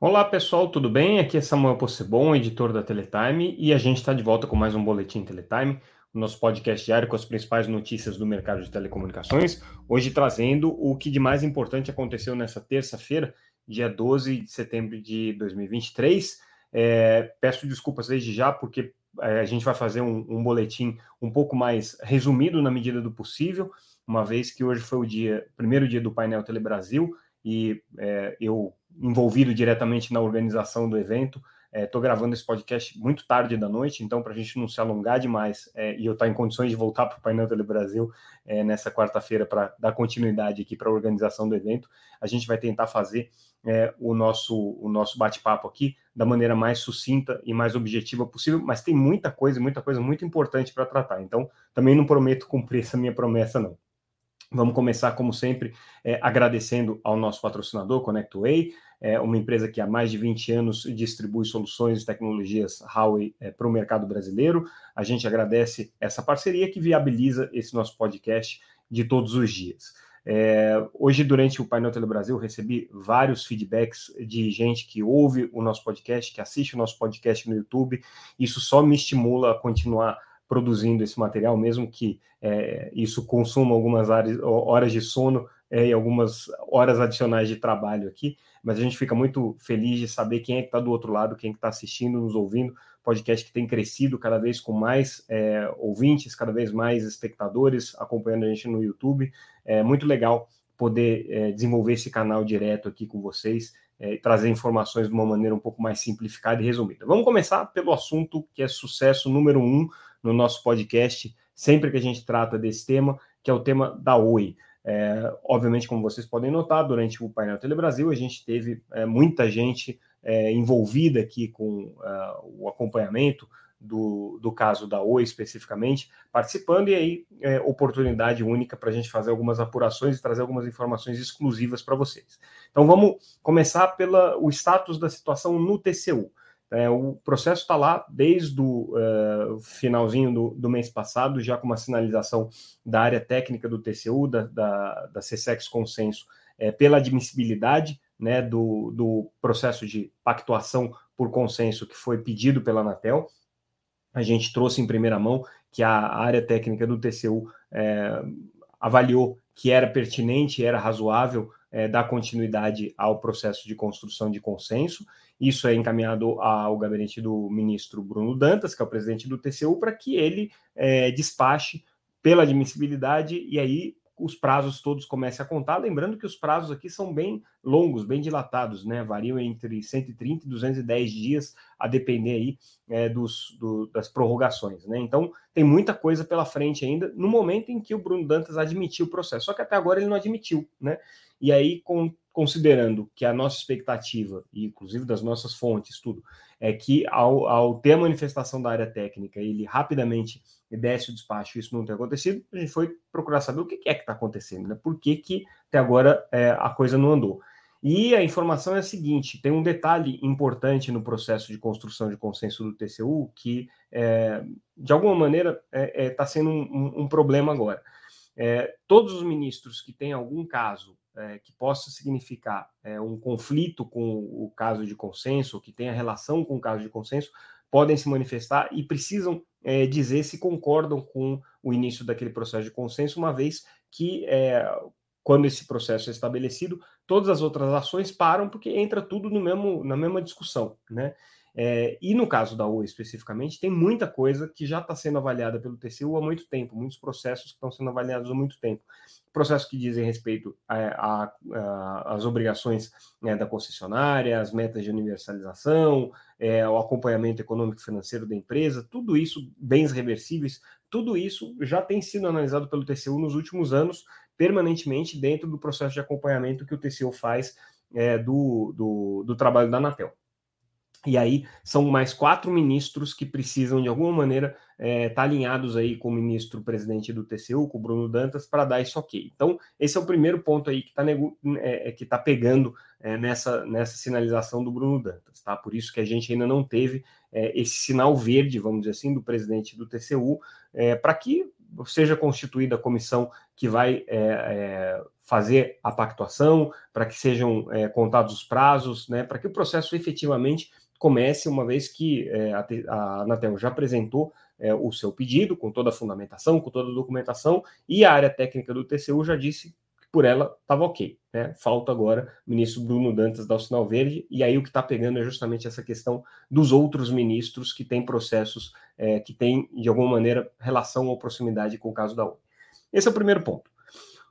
Olá pessoal, tudo bem? Aqui é Samuel Possebon, editor da Teletime, e a gente está de volta com mais um Boletim Teletime, o nosso podcast diário com as principais notícias do mercado de telecomunicações. Hoje trazendo o que de mais importante aconteceu nessa terça-feira, dia 12 de setembro de 2023. É, peço desculpas desde já, porque é, a gente vai fazer um, um boletim um pouco mais resumido na medida do possível, uma vez que hoje foi o dia, primeiro dia do painel Telebrasil, e é, eu envolvido diretamente na organização do evento. Estou é, gravando esse podcast muito tarde da noite, então, para a gente não se alongar demais é, e eu estar tá em condições de voltar para o Painel Tele Brasil é, nessa quarta-feira para dar continuidade aqui para a organização do evento, a gente vai tentar fazer é, o nosso, o nosso bate-papo aqui da maneira mais sucinta e mais objetiva possível, mas tem muita coisa, muita coisa muito importante para tratar, então também não prometo cumprir essa minha promessa, não. Vamos começar, como sempre, é, agradecendo ao nosso patrocinador, ConnectWay, é uma empresa que há mais de 20 anos distribui soluções e tecnologias Huawei é, para o mercado brasileiro. A gente agradece essa parceria que viabiliza esse nosso podcast de todos os dias. É, hoje, durante o Painel Telebrasil, eu recebi vários feedbacks de gente que ouve o nosso podcast, que assiste o nosso podcast no YouTube. Isso só me estimula a continuar produzindo esse material, mesmo que é, isso consuma algumas horas de sono é, e algumas horas adicionais de trabalho aqui, mas a gente fica muito feliz de saber quem é que está do outro lado, quem é está assistindo, nos ouvindo, podcast que tem crescido cada vez com mais é, ouvintes, cada vez mais espectadores acompanhando a gente no YouTube. É muito legal poder é, desenvolver esse canal direto aqui com vocês é, trazer informações de uma maneira um pouco mais simplificada e resumida. Vamos começar pelo assunto que é sucesso número um no nosso podcast, sempre que a gente trata desse tema, que é o tema da Oi. É, obviamente, como vocês podem notar, durante o painel Telebrasil, a gente teve é, muita gente é, envolvida aqui com uh, o acompanhamento do, do caso da Oi especificamente, participando, e aí é, oportunidade única para a gente fazer algumas apurações e trazer algumas informações exclusivas para vocês. Então vamos começar pelo status da situação no TCU. É, o processo está lá desde o uh, finalzinho do, do, mês passado, já com uma sinalização da área técnica do TCU, da, da, da CSEX Consenso, é, pela admissibilidade né, do, do processo de pactuação por consenso que foi pedido pela Anatel. A gente trouxe em primeira mão que a área técnica do TCU é, avaliou que era pertinente, era razoável é, dar continuidade ao processo de construção de consenso. Isso é encaminhado ao gabinete do ministro Bruno Dantas, que é o presidente do TCU, para que ele é, despache pela admissibilidade e aí os prazos todos comecem a contar. Lembrando que os prazos aqui são bem longos, bem dilatados, né? Variam entre 130 e 210 dias, a depender aí é, dos, do, das prorrogações, né? Então, tem muita coisa pela frente ainda, no momento em que o Bruno Dantas admitiu o processo. Só que até agora ele não admitiu, né? E aí, com, considerando que a nossa expectativa, e inclusive das nossas fontes, tudo, é que ao, ao ter a manifestação da área técnica, ele rapidamente desce o despacho, isso não tem acontecido, a gente foi procurar saber o que é que está acontecendo, né? Por que, que até agora é, a coisa não andou. E a informação é a seguinte: tem um detalhe importante no processo de construção de consenso do TCU que, é, de alguma maneira, está é, é, tá sendo um, um, problema agora. É, todos os ministros que têm algum caso é, que possa significar um conflito com o caso de consenso, que tenha relação com o caso de consenso, podem se manifestar e precisam é, dizer se concordam com o início daquele processo de consenso, uma vez que, é, quando esse processo é estabelecido, todas as outras ações param, porque entra tudo no mesmo, na mesma discussão. Né? É, e no caso da Oi especificamente, tem muita coisa que já está sendo avaliada pelo TCU há muito tempo, muitos processos que estão sendo avaliados há muito tempo. Processos que dizem respeito às obrigações né, da concessionária, as metas de universalização, é, o acompanhamento econômico financeiro da empresa, tudo isso, bens reversíveis, tudo isso já tem sido analisado pelo TCU nos últimos anos, permanentemente dentro do processo de acompanhamento que o TCU faz é, do, do, do trabalho da Anatel. E aí são mais quatro ministros que precisam, de alguma maneira, estar é, tá alinhados aí com o ministro presidente do TCU, com o Bruno Dantas, para dar isso ok. Então, esse é o primeiro ponto aí que está é, é, que tá pegando é, nessa, nessa sinalização do Bruno Dantas, tá? Por isso que a gente ainda não teve é, esse sinal verde, vamos dizer assim, do presidente do TCU, é, para que seja constituída a comissão que vai é, é, fazer a pactuação, para que sejam é, contados os prazos, né, para que o processo efetivamente comece, uma vez que é, a, Anatel já apresentou é, o seu pedido, com toda a fundamentação, com toda a documentação, e a área técnica do TCU já disse por ela estava ok. Né? Falta agora o ministro Bruno Dantas dar o sinal verde, e aí o que está pegando é justamente essa questão dos outros ministros que têm processos é, que têm, de alguma maneira, relação ou proximidade com o caso da ONU. Esse é o primeiro ponto.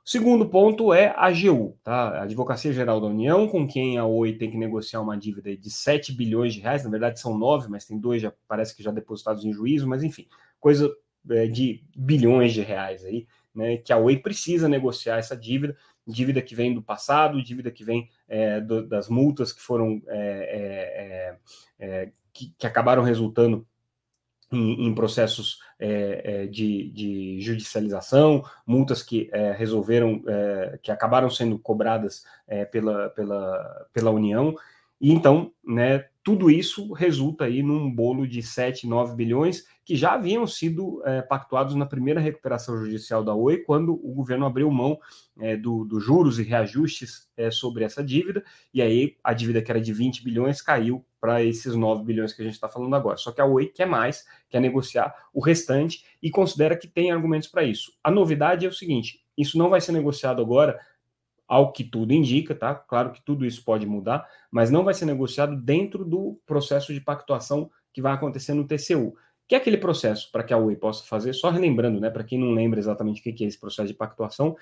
O segundo ponto é a AGU, tá? a Advocacia Geral da União, com quem a Oi tem que negociar uma dívida de 7 bilhões de reais, na verdade são 9, mas tem dois, já, parece que já depositados em juízo, mas enfim, coisa é, de bilhões de reais aí, né, que a Oi precisa negociar essa dívida, dívida que vem do passado, dívida que vem é, do, das multas que foram é, é, é que, que, acabaram resultando em, em processos é, de, de, judicialização, multas que resolveram, que acabaram sendo cobradas pela, pela, pela União. E então, né, tudo isso resulta aí num bolo de 7, 9 bilhões que já haviam sido é, pactuados na primeira recuperação judicial da Oi, quando o governo abriu mão é, dos do juros e reajustes é, sobre essa dívida, e aí a dívida que era de 20 bilhões caiu para esses 9 bilhões que a gente está falando agora. Só que a Oi quer mais, quer negociar o restante e considera que tem argumentos para isso. A novidade é o seguinte: isso não vai ser negociado agora ao que tudo indica, tá? Claro que tudo isso pode mudar, mas não vai ser negociado dentro do processo de pactuação que vai acontecer no TCU. Que é aquele processo para que a UE possa fazer, só relembrando, né, para quem não lembra exatamente o que é esse processo de pactuação,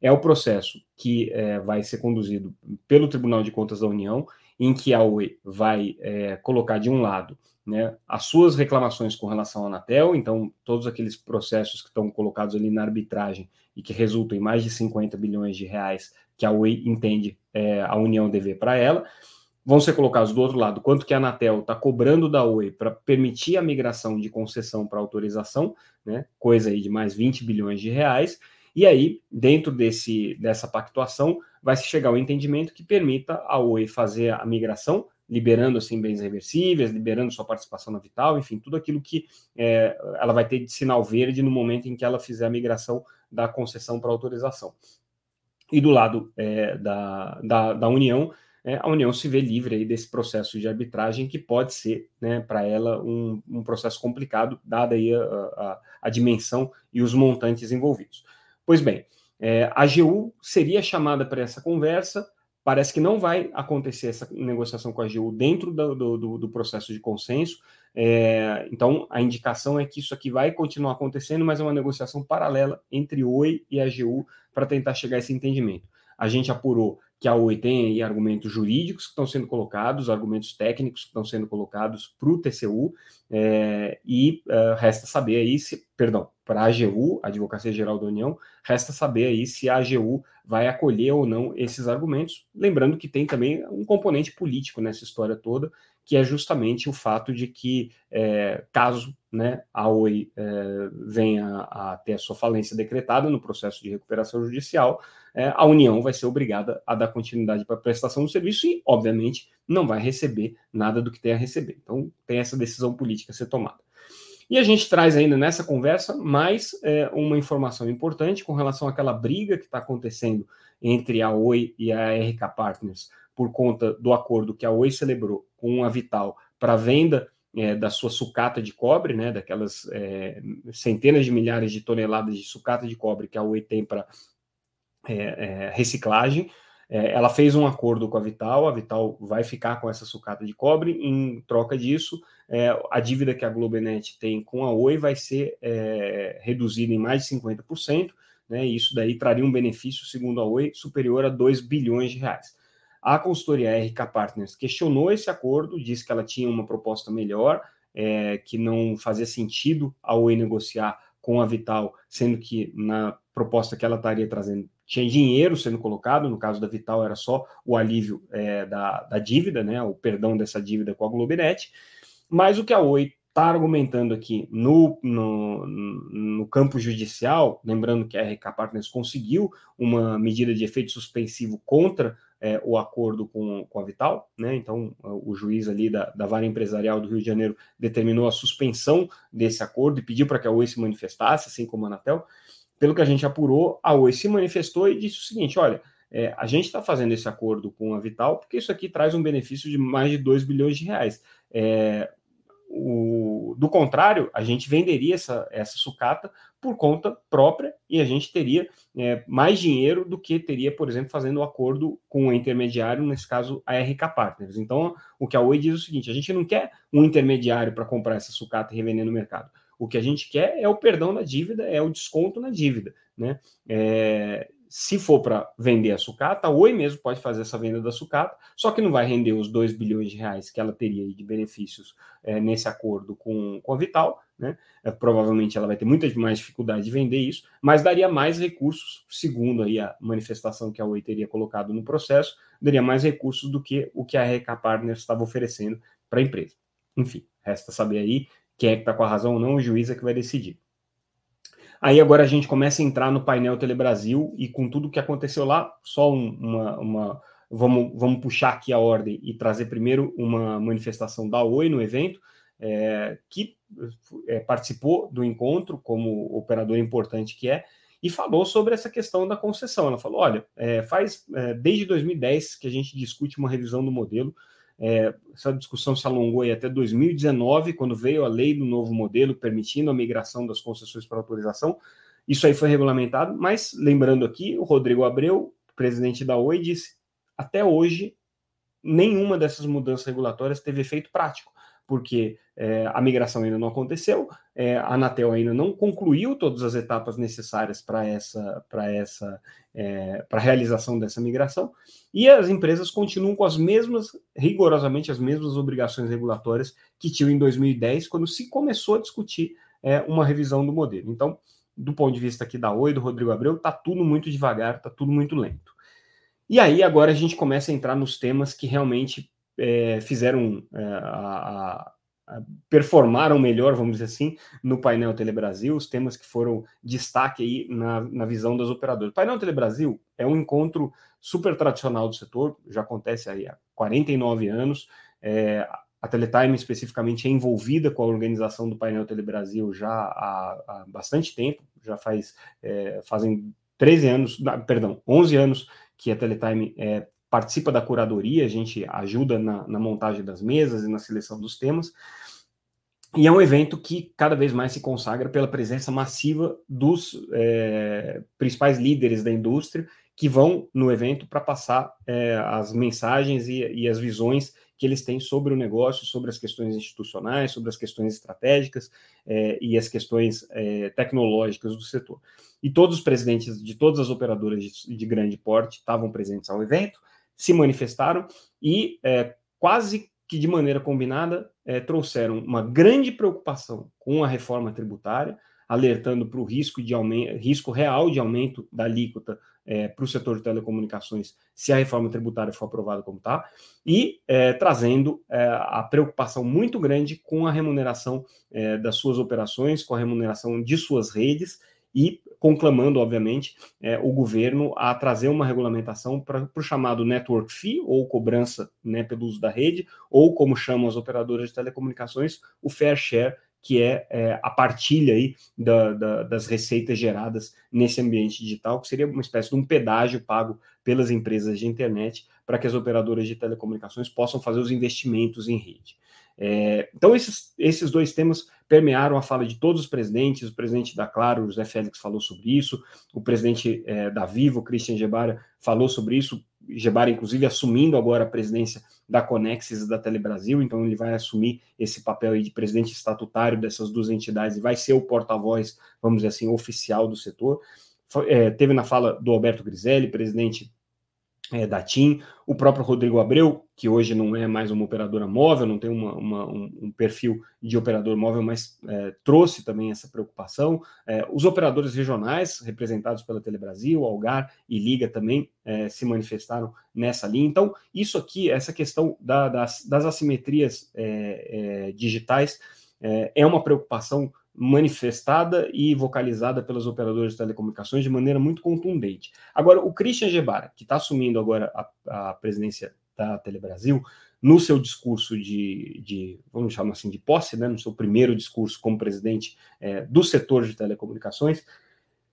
é o processo que é, vai ser conduzido pelo Tribunal de Contas da União, em que a UE vai é, colocar de um lado né, as suas reclamações com relação à Anatel, então todos aqueles processos que estão colocados ali na arbitragem e que resultam em mais de 50 bilhões de reais que a Oi entende é, a União dever para ela, vão ser colocados do outro lado quanto que a Anatel está cobrando da Oi para permitir a migração de concessão para autorização, né, coisa aí de mais 20 bilhões de reais, e aí, dentro desse, dessa pactuação, vai se chegar ao entendimento que permita a Oi fazer a migração, liberando assim bens reversíveis, liberando sua participação na Vital, enfim, tudo aquilo que é, ela vai ter de sinal verde no momento em que ela fizer a migração da concessão para autorização. E do lado é, da, da, da, União, é, a União se vê livre aí desse processo de arbitragem que pode ser, né, para ela, um, um, processo complicado, dada aí a, a, a, dimensão e os montantes envolvidos. Pois bem, é, a AGU seria chamada para essa conversa, parece que não vai acontecer essa negociação com a AGU dentro do, do, do processo de consenso, é, então a indicação é que isso aqui vai continuar acontecendo, mas é uma negociação paralela entre Oi e a AGU para tentar chegar a esse entendimento. A gente apurou que a Oi tem aí argumentos jurídicos que estão sendo colocados, argumentos técnicos que estão sendo colocados para o TCU, é, e uh, resta saber aí se, perdão, para a AGU, Advocacia Geral da União, resta saber aí se a AGU vai acolher ou não esses argumentos, lembrando que tem também um componente político nessa história toda, que é justamente o fato de que, é, caso né, a Oi é, venha a ter a sua falência decretada no processo de recuperação judicial, é, a União vai ser obrigada a dar continuidade para a prestação do serviço e, obviamente, não vai receber nada do que tem a receber. Então, tem essa decisão política a ser tomada. E a gente traz ainda nessa conversa mais é, uma informação importante com relação àquela briga que está acontecendo entre a Oi e a RK Partners por conta do acordo que a Oi celebrou com a Vital para venda é, da sua sucata de cobre, né, daquelas é, centenas de milhares de toneladas de sucata de cobre que a Oi tem para é, é, reciclagem. É, ela fez um acordo com a Vital, a Vital vai ficar com essa sucata de cobre, em troca disso, é, a dívida que a Globenet tem com a Oi vai ser reduzida em mais de 50%, né, e isso daí traria um benefício, segundo a Oi, superior a 2 bilhões de reais. A consultoria RK Partners questionou esse acordo, disse que ela tinha uma proposta melhor, é, que não fazia sentido a Oi negociar com a Vital, sendo que na proposta que ela estaria trazendo tinha dinheiro sendo colocado, no caso da Vital era só o alívio é, da, da, dívida, né, o perdão dessa dívida com a Globinet, mas o que a Oi está argumentando aqui no, no, no, campo judicial, lembrando que a RK Partners conseguiu uma medida de efeito suspensivo contra é, o acordo com, com a Vital, né? Então, o juiz ali da, da vara empresarial do Rio de Janeiro determinou a suspensão desse acordo e pediu para que a Oi se manifestasse, assim como a Anatel. Pelo que a gente apurou, a Oi se manifestou e disse o seguinte: olha, é, a gente está fazendo esse acordo com a Vital porque isso aqui traz um benefício de mais de 2 bilhões de reais. É, o, do contrário, a gente venderia essa, essa sucata por conta própria e a gente teria é, mais dinheiro do que teria, por exemplo, fazendo o um acordo com o intermediário, nesse caso a RK Partners. Então, o que a Oi diz é o seguinte: a gente não quer um intermediário para comprar essa sucata e revender no mercado. O que a gente quer é o perdão da dívida, é o desconto na dívida. Né? É, se for para vender a sucata, a Oi mesmo pode fazer essa venda da sucata, só que não vai render os 2 bilhões de reais que ela teria de benefícios é, nesse acordo com, com a Vital, né? É, provavelmente ela vai ter muita mais dificuldade de vender isso, mas daria mais recursos, segundo aí a manifestação que a Oi teria colocado no processo, daria mais recursos do que o que a RK Partners estava oferecendo para a empresa. Enfim, resta saber aí quem é que está com a razão ou não, o juiz é que vai decidir. Aí agora a gente começa a entrar no painel Telebrasil e com tudo que aconteceu lá, só um, uma, uma, vamos, vamos puxar aqui a ordem e trazer primeiro uma manifestação da Oi no evento, é, que é, participou do encontro como operador importante que é, e falou sobre essa questão da concessão. Ela falou: olha, é, faz é, desde 2010 que a gente discute uma revisão do modelo. É, essa discussão se alongou até 2019, quando veio a lei do novo modelo permitindo a migração das concessões para autorização. Isso aí foi regulamentado, mas lembrando aqui, o Rodrigo Abreu, presidente da Oi, disse: até hoje, nenhuma dessas mudanças regulatórias teve efeito prático porque é, a migração ainda não aconteceu, é, a Anatel ainda não concluiu todas as etapas necessárias para essa, para essa, é, para realização dessa migração, e as empresas continuam com as mesmas, rigorosamente as mesmas obrigações regulatórias que tinham em 2010, quando se começou a discutir é, uma revisão do modelo. Então, do ponto de vista aqui da Oi, do Rodrigo Abreu, está tudo muito devagar, está tudo muito lento. E aí agora a gente começa a entrar nos temas que realmente é, fizeram é, a, a, performaram melhor, vamos dizer assim, no painel Telebrasil, os temas que foram destaque aí na, na visão das operadoras. O painel Telebrasil é um encontro super tradicional do setor, já acontece aí há 49 anos. É, a Teletime especificamente é envolvida com a organização do painel Telebrasil já há, há bastante tempo, já faz é, fazem 13 anos, perdão, 11 anos que a Teletime é participa da curadoria, a gente ajuda na, na, montagem das mesas e na seleção dos temas. E é um evento que cada vez mais se consagra pela presença massiva dos é, principais líderes da indústria que vão no evento para passar é, as mensagens e, e, as visões que eles têm sobre o negócio, sobre as questões institucionais, sobre as questões estratégicas é, e as questões tecnológicas do setor. E todos os presidentes de todas as operadoras de, de grande porte estavam presentes ao evento se manifestaram e é, quase que de maneira combinada é, trouxeram uma grande preocupação com a reforma tributária, alertando para o risco, de aumento, risco real de aumento da alíquota é, para o setor de telecomunicações se a reforma tributária for aprovada como está, e é, trazendo é, a preocupação muito grande com a remuneração é, das suas operações, com a remuneração de suas redes e conclamando, obviamente, é, o governo a trazer uma regulamentação para o chamado network fee, ou cobrança né, pelo uso da rede, ou como chamam as operadoras de telecomunicações, o fair share, que é, é a partilha aí da, da, das receitas geradas nesse ambiente digital, que seria uma espécie de um pedágio pago pelas empresas de internet para que as operadoras de telecomunicações possam fazer os investimentos em rede. É, então, esses, esses dois temas permearam a fala de todos os presidentes. O presidente da Claro, José Félix, falou sobre isso. O presidente é, da Vivo, Christian Gebara, falou sobre isso. Gebara, inclusive, assumindo agora a presidência da Conexis e da Telebrasil, então ele vai assumir esse papel de presidente estatutário dessas duas entidades e vai ser o porta-voz, vamos dizer assim, oficial do setor. Foi, é, teve na fala do Alberto Griselli, presidente é, da TIM, o próprio Rodrigo Abreu, que hoje não é mais uma operadora móvel, não tem uma, uma, um, um, perfil de operador móvel, mas é, trouxe também essa preocupação. É, os operadores regionais, representados pela Telebrasil, Algar e Liga, também é, se manifestaram nessa linha. Então, isso aqui, essa questão da, das, das, assimetrias é, é, digitais, é uma preocupação manifestada e vocalizada pelas operadoras de telecomunicações de maneira muito contundente. Agora, o Christian Gebara, que está assumindo agora a, a presidência da Telebrasil, no seu discurso de, de, vamos chamar assim, de posse, né, no seu primeiro discurso como presidente é, do setor de telecomunicações,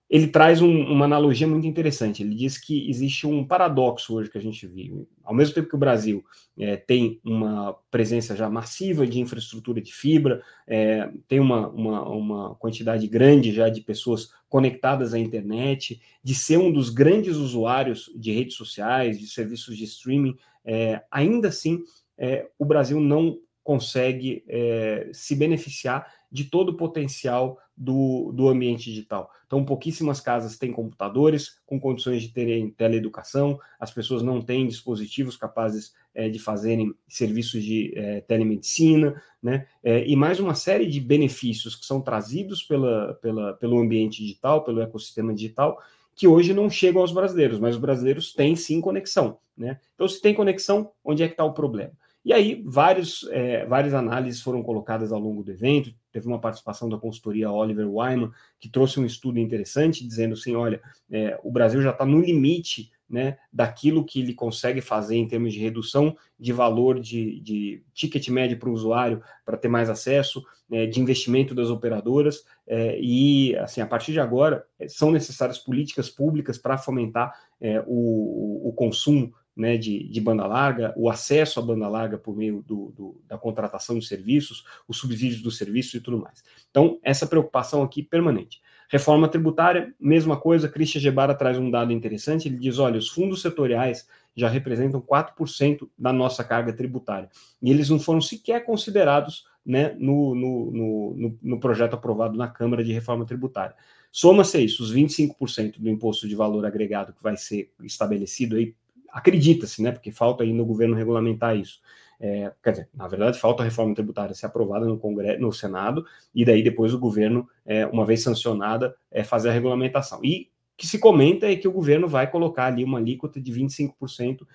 ele traz um, uma analogia muito interessante. Ele diz que existe um paradoxo hoje que a gente vive. Ao mesmo tempo que o Brasil é, tem uma presença já massiva de infraestrutura de fibra, é, tem uma, uma, uma, quantidade grande já de pessoas conectadas à internet, de ser um dos grandes usuários de redes sociais, de serviços de streaming, é, ainda assim é, o Brasil não consegue é, se beneficiar de todo o potencial do, do ambiente digital. Então, pouquíssimas casas têm computadores com condições de terem teleeducação, as pessoas não têm dispositivos capazes é, de fazerem serviços de é, telemedicina, né? É, e mais uma série de benefícios que são trazidos pela, pela, pelo ambiente digital, pelo ecossistema digital, que hoje não chegam aos brasileiros, mas os brasileiros têm sim conexão. Né? Então, se tem conexão, onde é que está o problema? E aí, vários, é, várias análises foram colocadas ao longo do evento. Teve uma participação da consultoria Oliver Wyman, que trouxe um estudo interessante, dizendo assim: olha, é, o Brasil já está no limite né, daquilo que ele consegue fazer em termos de redução de valor de, de ticket médio para o usuário, para ter mais acesso, é, de investimento das operadoras, é, e assim, a partir de agora, é, são necessárias políticas públicas para fomentar é, o, o consumo né, de, de, banda larga, o acesso à banda larga por meio do, do, da contratação de serviços, os subsídios dos serviços e tudo mais. Então, essa preocupação aqui permanente. Reforma tributária, mesma coisa, Christian Gebara traz um dado interessante, ele diz, olha, os fundos setoriais já representam 4% da nossa carga tributária, e eles não foram sequer considerados né, no, no, no, no projeto aprovado na Câmara de Reforma Tributária. Soma-se isso, os 25% do imposto de valor agregado que vai ser estabelecido aí acredita-se, né? Porque falta ainda o governo regulamentar isso. É, quer dizer, na verdade, falta a reforma tributária ser aprovada no Congresso, no Senado, e daí depois o governo, é, uma vez sancionada, é, fazer a regulamentação. E que se comenta é que o governo vai colocar ali uma alíquota de 25%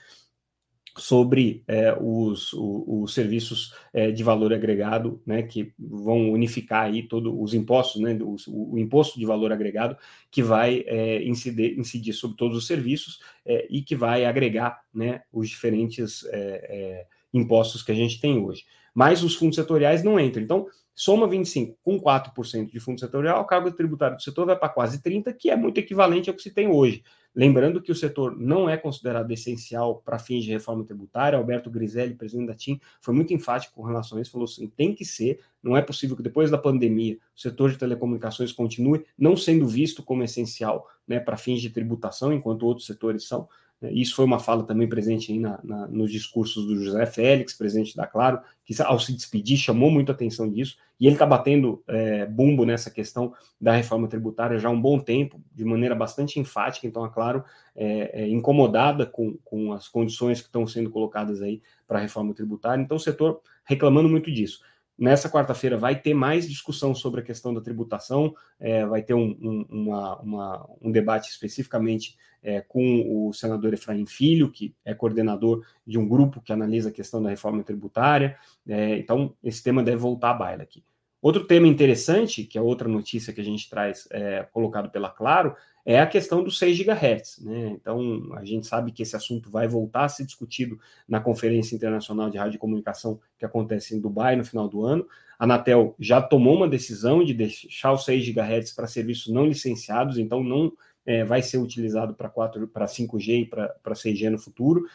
sobre é, os, os, os, serviços é, de valor agregado, né, que vão unificar aí todos os impostos, né, o, o, imposto de valor agregado que vai é, incidir, incidir, sobre todos os serviços é, e que vai agregar, né, os diferentes é, é, impostos que a gente tem hoje. Mas os fundos setoriais não entram. Então, soma 25 com 4% de fundo setorial, a carga tributária do setor vai para quase 30, que é muito equivalente ao que se tem hoje. Lembrando que o setor não é considerado essencial para fins de reforma tributária. Alberto Griselli, presidente da TIM, foi muito enfático com relação a isso, falou assim: tem que ser, não é possível que depois da pandemia o setor de telecomunicações continue não sendo visto como essencial né, para fins de tributação, enquanto outros setores são. Isso foi uma fala também presente aí na, na, nos discursos do José Félix, presidente da Claro, que ao se despedir chamou muito atenção disso, e ele está batendo é, bumbo nessa questão da reforma tributária já há um bom tempo, de maneira bastante enfática, então a Claro é, é incomodada com, com as condições que estão sendo colocadas aí para a reforma tributária, então o setor reclamando muito disso. Nessa quarta-feira vai ter mais discussão sobre a questão da tributação, é, vai ter um, um, uma, uma, um debate especificamente é, com o senador Efraim Filho, que é coordenador de um grupo que analisa a questão da reforma tributária. É, então, esse tema deve voltar à baila aqui. Outro tema interessante, que é outra notícia que a gente traz é, colocado pela Claro, é a questão dos 6 GHz. Né? Então, a gente sabe que esse assunto vai voltar a ser discutido na Conferência Internacional de Rádio e Comunicação que acontece em Dubai no final do ano. A Anatel já tomou uma decisão de deixar os 6 GHz para serviços não licenciados, então não é, vai ser utilizado para 5G e para 6G no futuro.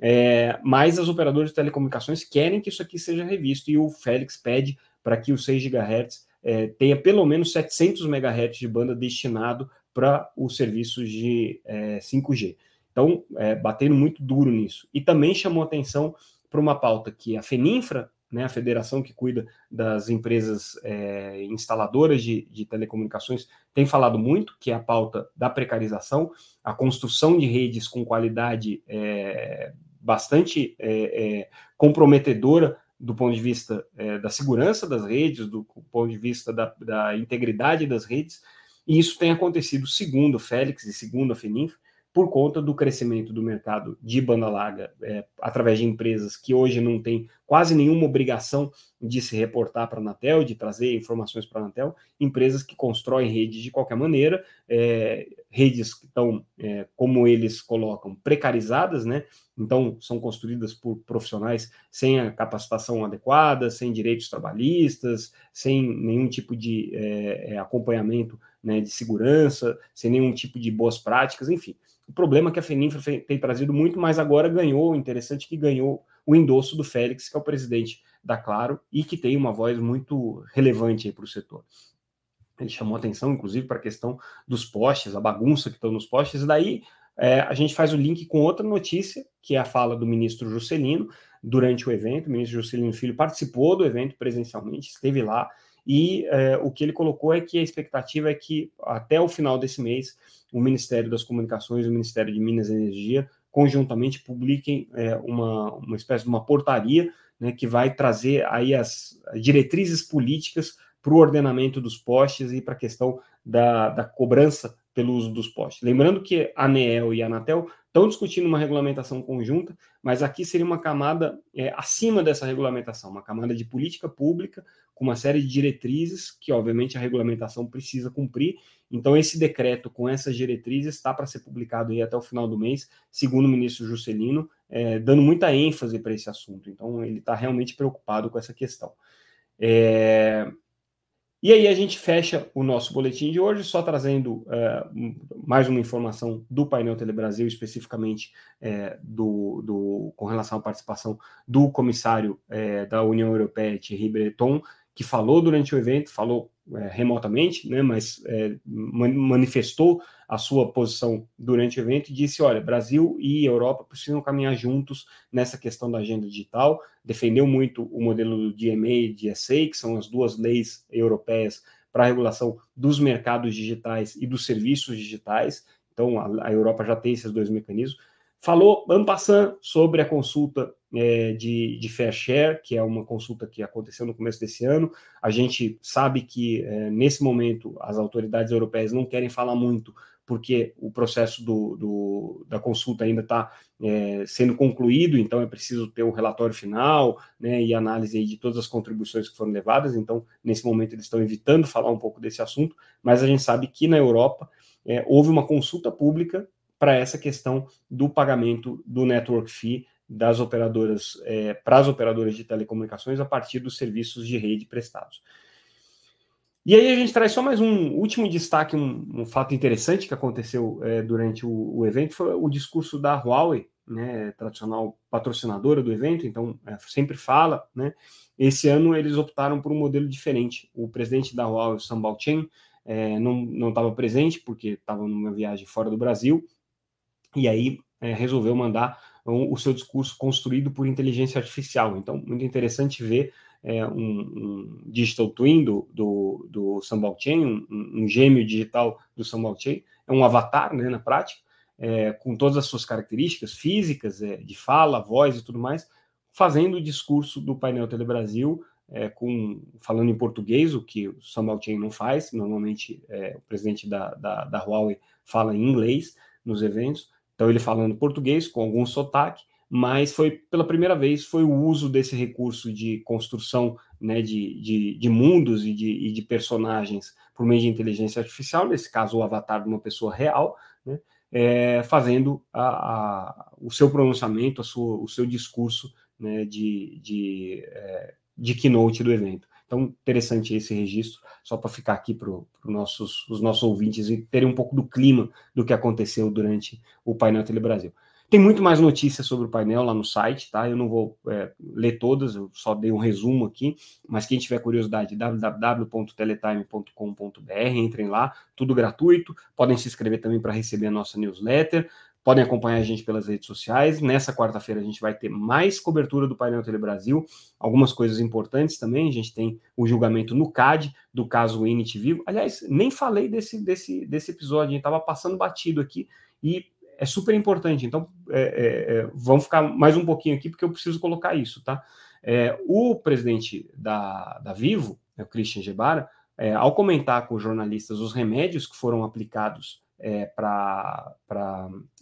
É, mas as operadoras de telecomunicações querem que isso aqui seja revisto e o Félix pede para que os 6 GHz é, tenha pelo menos 700 MHz de banda destinado para os serviços de é, 5G. Então, é, batendo muito duro nisso. E também chamou atenção para uma pauta que a FENINFRA, né, a federação que cuida das empresas é, instaladoras de, de, telecomunicações, tem falado muito, que é a pauta da precarização, a construção de redes com qualidade é, bastante é, é comprometedora do ponto de vista é, da segurança das redes, do ponto de vista da, da integridade das redes, e isso tem acontecido, segundo o Félix e segundo a FENINF, por conta do crescimento do mercado de banda larga é, através de empresas que hoje não têm quase nenhuma obrigação de se reportar para a Anatel, de trazer informações para a Anatel, empresas que constroem redes de qualquer maneira, é, redes que estão, é, como eles colocam, precarizadas, né? Então, são construídas por profissionais sem a capacitação adequada, sem direitos trabalhistas, sem nenhum tipo de é, é acompanhamento né, de segurança, sem nenhum tipo de boas práticas, enfim. O problema é que a Feninfra tem trazido muito, mas agora ganhou, interessante que ganhou o endosso do Félix, que é o presidente da Claro, e que tem uma voz muito relevante para o setor. Ele chamou atenção, inclusive, para a questão dos postes, a bagunça que estão nos postes, e daí é, a gente faz o link com outra notícia, que é a fala do ministro Juscelino durante o evento. O ministro Juscelino Filho participou do evento presencialmente, esteve lá, e é, o que ele colocou é que a expectativa é que até o final desse mês o Ministério das Comunicações e o Ministério de Minas e Energia conjuntamente publiquem é, uma, uma espécie de uma portaria né, que vai trazer aí as diretrizes políticas para o ordenamento dos postes e para a questão da, da cobrança pelo uso dos postes. Lembrando que a ANEEL e a Anatel estão discutindo uma regulamentação conjunta, mas aqui seria uma camada é, acima dessa regulamentação, uma camada de política pública, com uma série de diretrizes que, obviamente, a regulamentação precisa cumprir. Então, esse decreto com essas diretrizes está para ser publicado aí até o final do mês, segundo o ministro Juscelino, é, dando muita ênfase para esse assunto. Então, ele está realmente preocupado com essa questão. É, e aí a gente fecha o nosso boletim de hoje, só trazendo uh, mais uma informação do painel Telebrasil, especificamente uh, do, do, com relação à participação do comissário uh, da União Europeia, Thierry Breton, que falou durante o evento, falou é, remotamente, né, mas é, manifestou a sua posição durante o evento e disse: olha, Brasil e Europa precisam caminhar juntos nessa questão da agenda digital. Defendeu muito o modelo do DMA e DSA, que são as duas leis europeias para a regulação dos mercados digitais e dos serviços digitais. Então, a, a Europa já tem esses dois mecanismos. Falou, ano passando, sobre a consulta é, de, de Fair Share, que é uma consulta que aconteceu no começo desse ano. A gente sabe que, é, nesse momento, as autoridades europeias não querem falar muito, porque o processo do, do da consulta ainda está é, sendo concluído, então é preciso ter o relatório final né, e análise de todas as contribuições que foram levadas. Então, nesse momento, eles estão evitando falar um pouco desse assunto, mas a gente sabe que na Europa é, houve uma consulta pública para essa questão do pagamento do network fee das operadoras é, para as operadoras de telecomunicações a partir dos serviços de rede prestados. E aí a gente traz só mais um último destaque, um, um fato interessante que aconteceu é, durante o, o, evento foi o discurso da Huawei, né, tradicional patrocinadora do evento, então é, sempre fala, né? Esse ano eles optaram por um modelo diferente. O presidente da Huawei, Sam Baochen, é, não estava presente porque estava numa viagem fora do Brasil e aí é, resolveu mandar o seu discurso construído por inteligência artificial. Então, muito interessante ver é, um, um, digital twin do, do, do Sambal Chain, um, um, gêmeo digital do Sambal Chain, é um avatar, né, na prática, é, com todas as suas características físicas, é, de fala, voz e tudo mais, fazendo o discurso do painel Telebrasil, é, com, falando em português, o que o Sambal Chain não faz, normalmente é, o presidente da, da, da Huawei fala em inglês nos eventos, então ele falando português com algum sotaque, mas foi pela primeira vez foi o uso desse recurso de construção né, de, de, de mundos e de, e de, personagens por meio de inteligência artificial, nesse caso o avatar de uma pessoa real, né, é, fazendo a, a, o seu pronunciamento, sua, o seu discurso né, de, de, é, de keynote do evento. Então, interessante esse registro, só para ficar aqui para nossos, os nossos ouvintes e terem um pouco do clima do que aconteceu durante o painel Telebrasil. Tem muito mais notícias sobre o painel lá no site, tá? Eu não vou é, ler todas, eu só dei um resumo aqui, mas quem tiver curiosidade, www.teletime.com.br, entrem lá, tudo gratuito. Podem se inscrever também para receber a nossa newsletter. Podem acompanhar a gente pelas redes sociais. Nessa quarta-feira a gente vai ter mais cobertura do painel Telebrasil, algumas coisas importantes também. A gente tem o julgamento no CAD do caso Init Vivo. Aliás, nem falei desse, desse, desse episódio, estava passando batido aqui e é super importante. Então, é, é, é, vamos ficar mais um pouquinho aqui porque eu preciso colocar isso, tá? É, o presidente da, da Vivo, o Christian Gebara, é, ao comentar com os jornalistas os remédios que foram aplicados é, para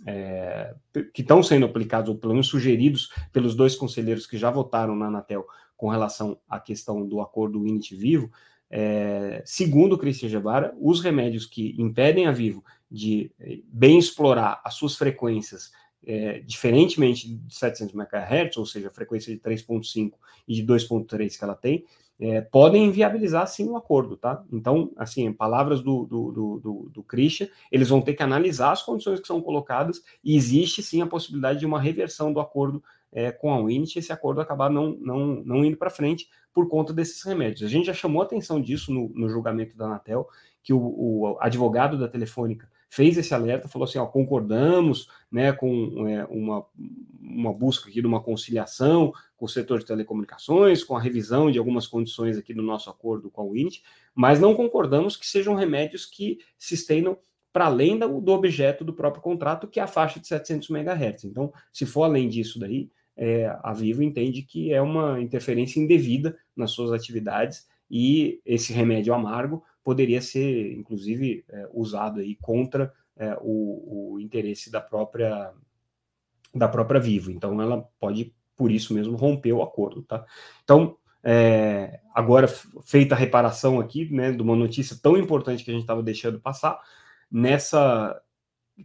é, que estão sendo aplicados, ou pelo menos sugeridos pelos dois conselheiros que já votaram na Anatel com relação à questão do acordo Unity Vivo, é, segundo o Christian Gebara, os remédios que impedem a Vivo de é, bem explorar as suas frequências, é, diferentemente de 700 MHz, ou seja, a frequência de 3.5 e de 2.3 que ela tem, é, podem inviabilizar sim o acordo, tá? Então, assim, palavras do, do, do, do, Christian, eles vão ter que analisar as condições que são colocadas e existe sim a possibilidade de uma reversão do acordo é, com a Unity, esse acordo acabar não, não, não indo para frente por conta desses remédios. A gente já chamou atenção disso no, no julgamento da Anatel, que o, o advogado da Telefônica fez esse alerta, falou assim, ó, concordamos né, com é, uma, uma busca aqui de uma conciliação com o setor de telecomunicações, com a revisão de algumas condições aqui do nosso acordo com a WINT, mas não concordamos que sejam remédios que se estendam para além do, do objeto do próprio contrato, que é a faixa de 700 MHz. Então, se for além disso daí, é, a Vivo entende que é uma interferência indevida nas suas atividades e esse remédio amargo poderia ser, inclusive, é, usado aí contra é, o, o, interesse da própria da própria Vivo. Então, ela pode, por isso mesmo, romper o acordo, tá? Então, é, agora feita a reparação aqui, né, de uma notícia tão importante que a gente estava deixando passar, nessa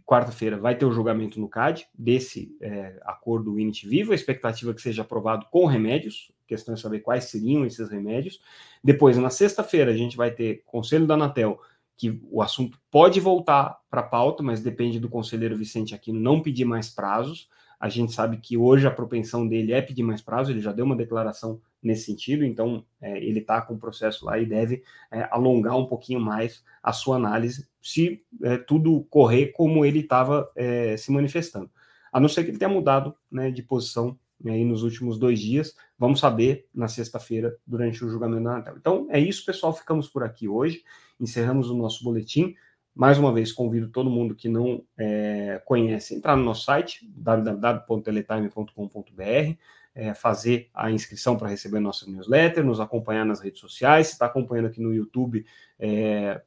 quarta-feira vai ter o julgamento no CAD desse é, acordo Unity Vivo, a expectativa é que seja aprovado com remédios, questão é saber quais seriam esses remédios. Depois, na sexta-feira, a gente vai ter Conselho da Anatel, que o assunto pode voltar para a pauta, mas depende do conselheiro Vicente Aquino não pedir mais prazos. A gente sabe que hoje a propensão dele é pedir mais prazo, ele já deu uma declaração nesse sentido, então é, ele está com o processo lá e deve é, alongar um pouquinho mais a sua análise, se é, tudo correr como ele estava é, se manifestando. A não ser que ele tenha mudado né, de posição aí nos últimos dois dias, vamos saber na sexta-feira, durante o julgamento da Anatel. Então é isso, pessoal, ficamos por aqui hoje, encerramos o nosso boletim. Mais uma vez, convido todo mundo que não é, conhece a entrar no nosso site, www.teletime.com.br, é, fazer a inscrição para receber nossa newsletter, nos acompanhar nas redes sociais. Se está acompanhando aqui no YouTube, é,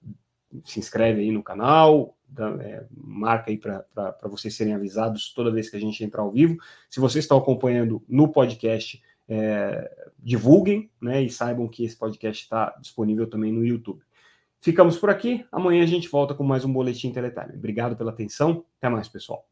se inscreve aí no canal, é, marca aí para vocês serem avisados toda vez que a gente entrar ao vivo. Se vocês estão acompanhando no podcast, é, divulguem né, e saibam que esse podcast está disponível também no YouTube. Ficamos por aqui. Amanhã a gente volta com mais um Boletim Teletime. Obrigado pela atenção. Até mais, pessoal.